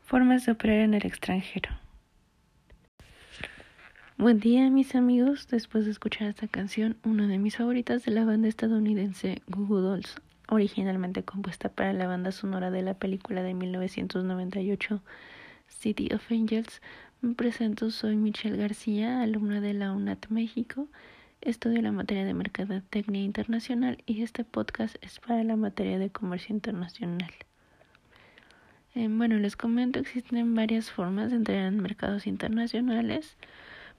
Formas de operar en el extranjero. Buen día mis amigos, después de escuchar esta canción, una de mis favoritas de la banda estadounidense Google Dolls, originalmente compuesta para la banda sonora de la película de 1998 City of Angels, me presento, soy Michelle García, alumna de la UNAT México, estudio la materia de Mercadotecnia Internacional y este podcast es para la materia de Comercio Internacional. Eh, bueno, les comento, existen varias formas de entrar en mercados internacionales.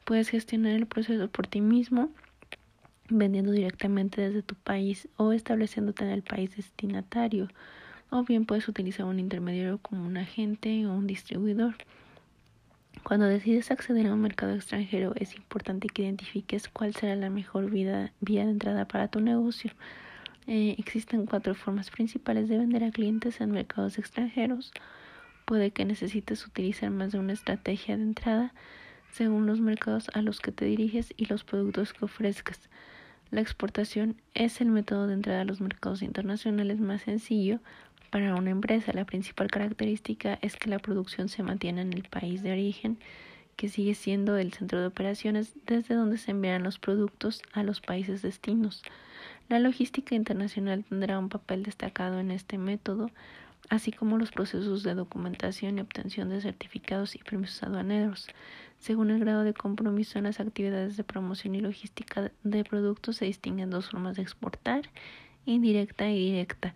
Puedes gestionar el proceso por ti mismo, vendiendo directamente desde tu país o estableciéndote en el país destinatario. O bien puedes utilizar un intermediario como un agente o un distribuidor. Cuando decides acceder a un mercado extranjero es importante que identifiques cuál será la mejor vía de entrada para tu negocio. Eh, existen cuatro formas principales de vender a clientes en mercados extranjeros. Puede que necesites utilizar más de una estrategia de entrada según los mercados a los que te diriges y los productos que ofrezcas. La exportación es el método de entrada a los mercados internacionales más sencillo para una empresa. La principal característica es que la producción se mantiene en el país de origen, que sigue siendo el centro de operaciones desde donde se envían los productos a los países destinos. La logística internacional tendrá un papel destacado en este método, así como los procesos de documentación y obtención de certificados y permisos aduaneros. Según el grado de compromiso en las actividades de promoción y logística de productos, se distinguen dos formas de exportar, indirecta y directa.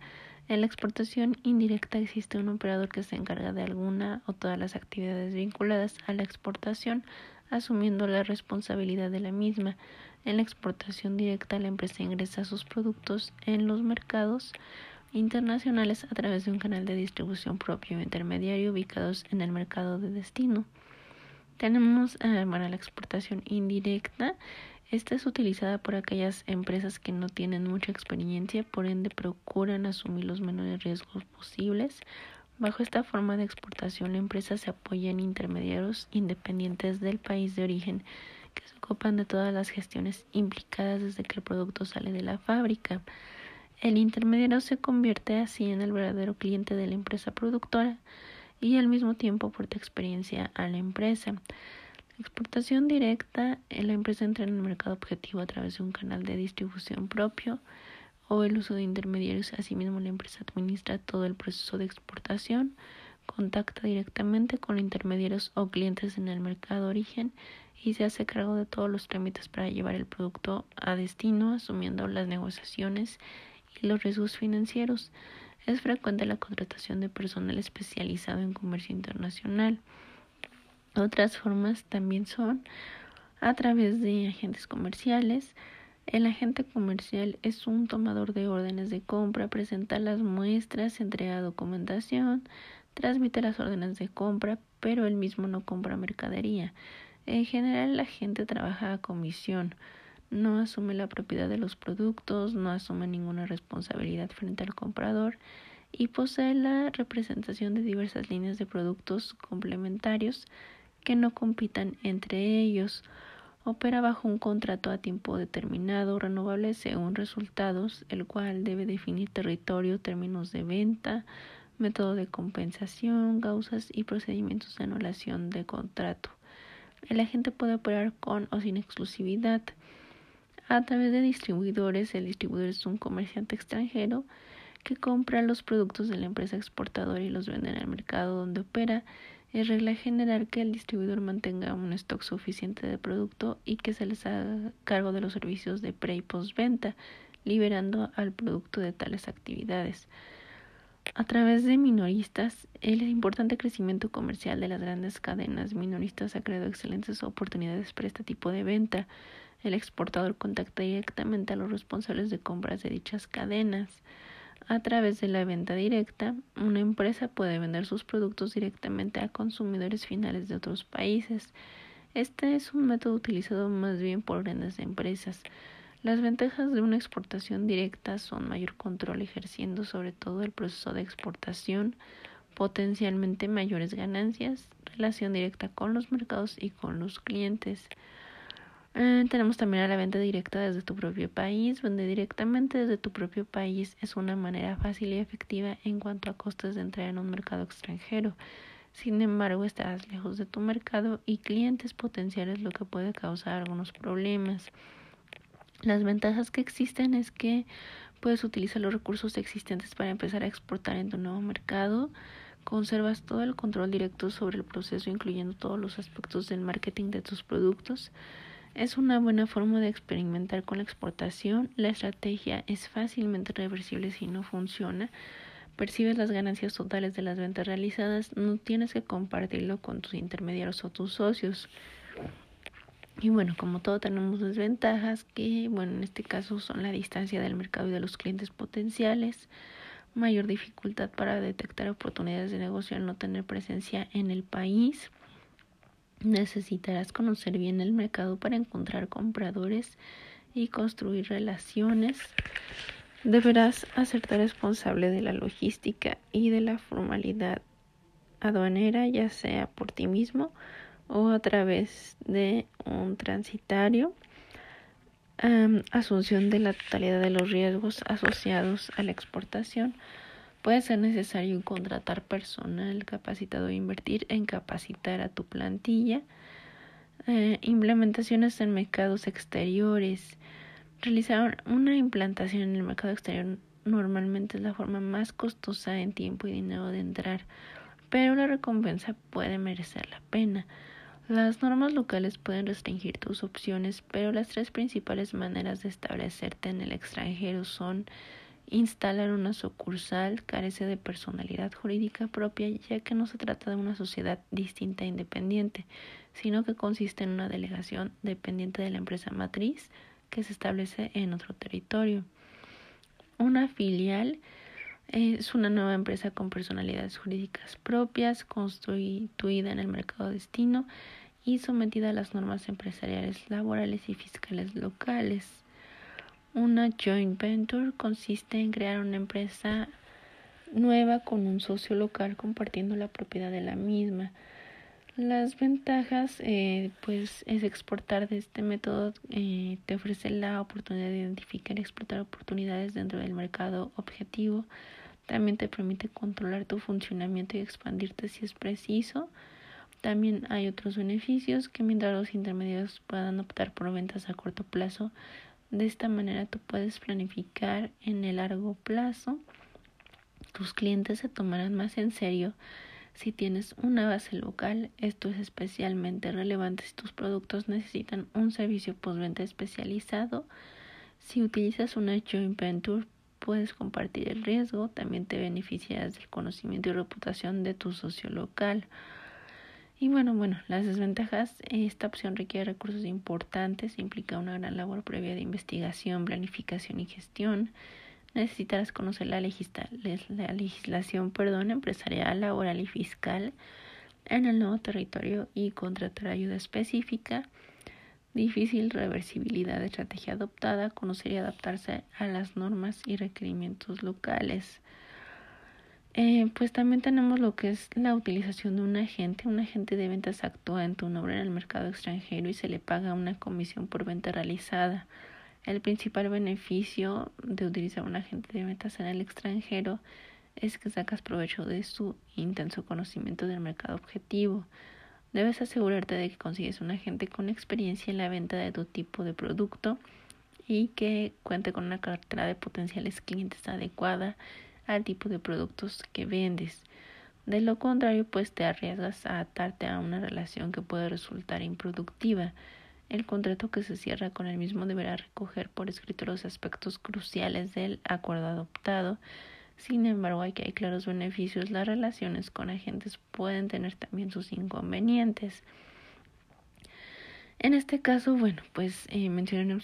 En la exportación indirecta existe un operador que se encarga de alguna o todas las actividades vinculadas a la exportación, asumiendo la responsabilidad de la misma. En la exportación directa, la empresa ingresa sus productos en los mercados internacionales a través de un canal de distribución propio o intermediario ubicados en el mercado de destino. Tenemos eh, la exportación indirecta. Esta es utilizada por aquellas empresas que no tienen mucha experiencia, por ende procuran asumir los menores riesgos posibles. Bajo esta forma de exportación, la empresa se apoya en intermediarios independientes del país de origen que se ocupan de todas las gestiones implicadas desde que el producto sale de la fábrica. El intermediario se convierte así en el verdadero cliente de la empresa productora y al mismo tiempo aporta experiencia a la empresa. Exportación directa, la empresa entra en el mercado objetivo a través de un canal de distribución propio o el uso de intermediarios. Asimismo, la empresa administra todo el proceso de exportación, contacta directamente con intermediarios o clientes en el mercado origen y se hace cargo de todos los trámites para llevar el producto a destino, asumiendo las negociaciones y los riesgos financieros. Es frecuente la contratación de personal especializado en comercio internacional. Otras formas también son a través de agentes comerciales. El agente comercial es un tomador de órdenes de compra, presenta las muestras, entrega documentación, transmite las órdenes de compra, pero él mismo no compra mercadería. En general la gente trabaja a comisión, no asume la propiedad de los productos, no asume ninguna responsabilidad frente al comprador y posee la representación de diversas líneas de productos complementarios que no compitan entre ellos. Opera bajo un contrato a tiempo determinado, renovable según resultados, el cual debe definir territorio, términos de venta, método de compensación, causas y procedimientos de anulación de contrato. El agente puede operar con o sin exclusividad. A través de distribuidores, el distribuidor es un comerciante extranjero que compra los productos de la empresa exportadora y los vende en el mercado donde opera. Es regla general que el distribuidor mantenga un stock suficiente de producto y que se les haga cargo de los servicios de pre y postventa, liberando al producto de tales actividades. A través de minoristas, el importante crecimiento comercial de las grandes cadenas minoristas ha creado excelentes oportunidades para este tipo de venta. El exportador contacta directamente a los responsables de compras de dichas cadenas. A través de la venta directa, una empresa puede vender sus productos directamente a consumidores finales de otros países. Este es un método utilizado más bien por grandes empresas. Las ventajas de una exportación directa son mayor control ejerciendo sobre todo el proceso de exportación, potencialmente mayores ganancias, relación directa con los mercados y con los clientes. Eh, tenemos también a la venta directa desde tu propio país. Vender directamente desde tu propio país es una manera fácil y efectiva en cuanto a costes de entrar en un mercado extranjero. Sin embargo, estás lejos de tu mercado y clientes potenciales, lo que puede causar algunos problemas. Las ventajas que existen es que puedes utilizar los recursos existentes para empezar a exportar en tu nuevo mercado. Conservas todo el control directo sobre el proceso, incluyendo todos los aspectos del marketing de tus productos. Es una buena forma de experimentar con la exportación. La estrategia es fácilmente reversible si no funciona. Percibes las ganancias totales de las ventas realizadas. No tienes que compartirlo con tus intermediarios o tus socios. Y bueno, como todo tenemos desventajas que, bueno, en este caso son la distancia del mercado y de los clientes potenciales, mayor dificultad para detectar oportunidades de negocio al no tener presencia en el país, Necesitarás conocer bien el mercado para encontrar compradores y construir relaciones. Deberás hacerte responsable de la logística y de la formalidad aduanera, ya sea por ti mismo o a través de un transitario. asunción de la totalidad de los riesgos asociados a la exportación Puede ser necesario contratar personal capacitado e invertir en capacitar a tu plantilla. Eh, implementaciones en mercados exteriores. Realizar una implantación en el mercado exterior normalmente es la forma más costosa en tiempo y dinero de entrar, pero la recompensa puede merecer la pena. Las normas locales pueden restringir tus opciones, pero las tres principales maneras de establecerte en el extranjero son Instalar una sucursal carece de personalidad jurídica propia ya que no se trata de una sociedad distinta e independiente, sino que consiste en una delegación dependiente de la empresa matriz que se establece en otro territorio. Una filial es una nueva empresa con personalidades jurídicas propias, constituida en el mercado destino y sometida a las normas empresariales, laborales y fiscales locales. Una joint venture consiste en crear una empresa nueva con un socio local compartiendo la propiedad de la misma. Las ventajas, eh, pues, es exportar de este método, eh, te ofrece la oportunidad de identificar y explotar oportunidades dentro del mercado objetivo. También te permite controlar tu funcionamiento y expandirte si es preciso. También hay otros beneficios que mientras los intermediarios puedan optar por ventas a corto plazo, de esta manera tú puedes planificar en el largo plazo. Tus clientes se tomarán más en serio si tienes una base local. Esto es especialmente relevante si tus productos necesitan un servicio postventa especializado. Si utilizas una joint venture, puedes compartir el riesgo. También te beneficiarás del conocimiento y reputación de tu socio local. Y bueno, bueno, las desventajas, esta opción requiere recursos importantes, implica una gran labor previa de investigación, planificación y gestión. Necesitarás conocer la, la legislación perdón, empresarial, laboral y fiscal en el nuevo territorio y contratar ayuda específica. Difícil reversibilidad de estrategia adoptada, conocer y adaptarse a las normas y requerimientos locales. Eh, pues también tenemos lo que es la utilización de un agente. Un agente de ventas actúa en tu nombre en el mercado extranjero y se le paga una comisión por venta realizada. El principal beneficio de utilizar un agente de ventas en el extranjero es que sacas provecho de su intenso conocimiento del mercado objetivo. Debes asegurarte de que consigues un agente con experiencia en la venta de tu tipo de producto y que cuente con una cartera de potenciales clientes adecuada al tipo de productos que vendes. De lo contrario, pues te arriesgas a atarte a una relación que puede resultar improductiva. El contrato que se cierra con el mismo deberá recoger por escrito los aspectos cruciales del acuerdo adoptado. Sin embargo, hay que hay claros beneficios. Las relaciones con agentes pueden tener también sus inconvenientes. En este caso, bueno, pues eh,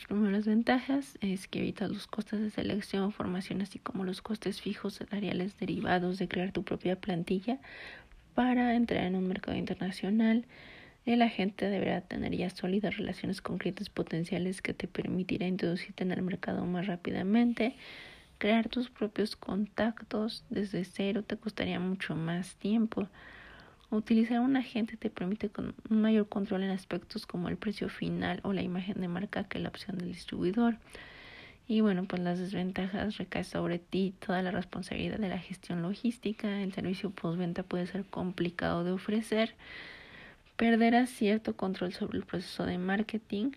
primero las ventajas, es que evitas los costes de selección, formación, así como los costes fijos salariales derivados de crear tu propia plantilla para entrar en un mercado internacional. El agente deberá tener ya sólidas relaciones con clientes potenciales que te permitirá introducirte en el mercado más rápidamente. Crear tus propios contactos desde cero te costaría mucho más tiempo. Utilizar un agente te permite con un mayor control en aspectos como el precio final o la imagen de marca que la opción del distribuidor. Y bueno, pues las desventajas recaen sobre ti toda la responsabilidad de la gestión logística. El servicio postventa puede ser complicado de ofrecer. Perderás cierto control sobre el proceso de marketing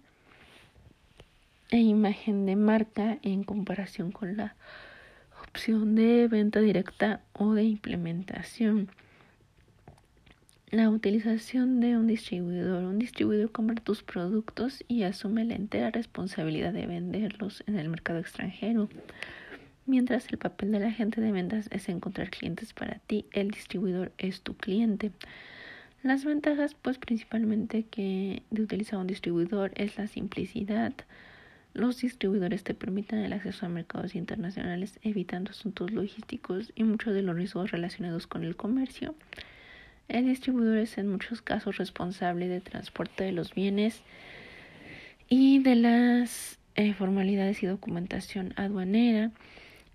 e imagen de marca en comparación con la opción de venta directa o de implementación. La utilización de un distribuidor. Un distribuidor compra tus productos y asume la entera responsabilidad de venderlos en el mercado extranjero. Mientras el papel del agente de ventas es encontrar clientes para ti, el distribuidor es tu cliente. Las ventajas, pues principalmente que de utilizar un distribuidor es la simplicidad. Los distribuidores te permiten el acceso a mercados internacionales, evitando asuntos logísticos y muchos de los riesgos relacionados con el comercio. El distribuidor es en muchos casos responsable del transporte de los bienes y de las eh, formalidades y documentación aduanera.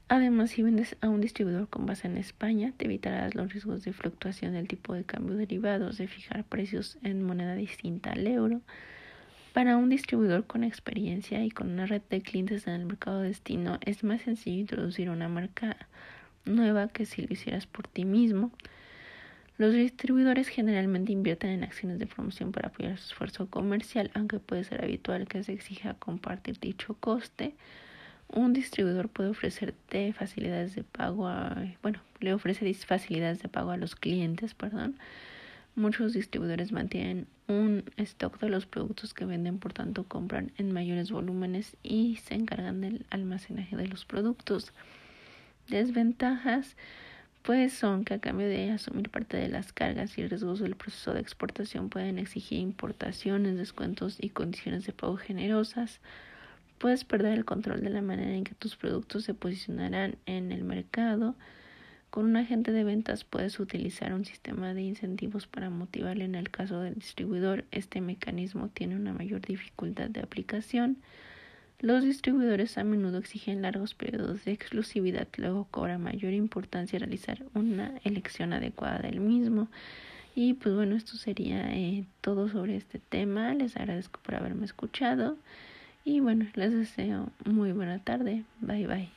Además, si vendes a un distribuidor con base en España, te evitarás los riesgos de fluctuación del tipo de cambio derivados, de fijar precios en moneda distinta al euro. Para un distribuidor con experiencia y con una red de clientes en el mercado destino, es más sencillo introducir una marca nueva que si lo hicieras por ti mismo. Los distribuidores generalmente invierten en acciones de promoción para apoyar su esfuerzo comercial, aunque puede ser habitual que se exija compartir dicho coste. Un distribuidor puede ofrecerte facilidades de pago a, bueno, le ofrece facilidades de pago a los clientes, perdón. Muchos distribuidores mantienen un stock de los productos que venden, por tanto compran en mayores volúmenes y se encargan del almacenaje de los productos. Desventajas pues son que a cambio de asumir parte de las cargas y riesgos del proceso de exportación pueden exigir importaciones, descuentos y condiciones de pago generosas. Puedes perder el control de la manera en que tus productos se posicionarán en el mercado. Con un agente de ventas puedes utilizar un sistema de incentivos para motivarle. En el caso del distribuidor, este mecanismo tiene una mayor dificultad de aplicación. Los distribuidores a menudo exigen largos periodos de exclusividad, luego cobra mayor importancia realizar una elección adecuada del mismo. Y pues bueno, esto sería eh, todo sobre este tema. Les agradezco por haberme escuchado y bueno, les deseo muy buena tarde. Bye bye.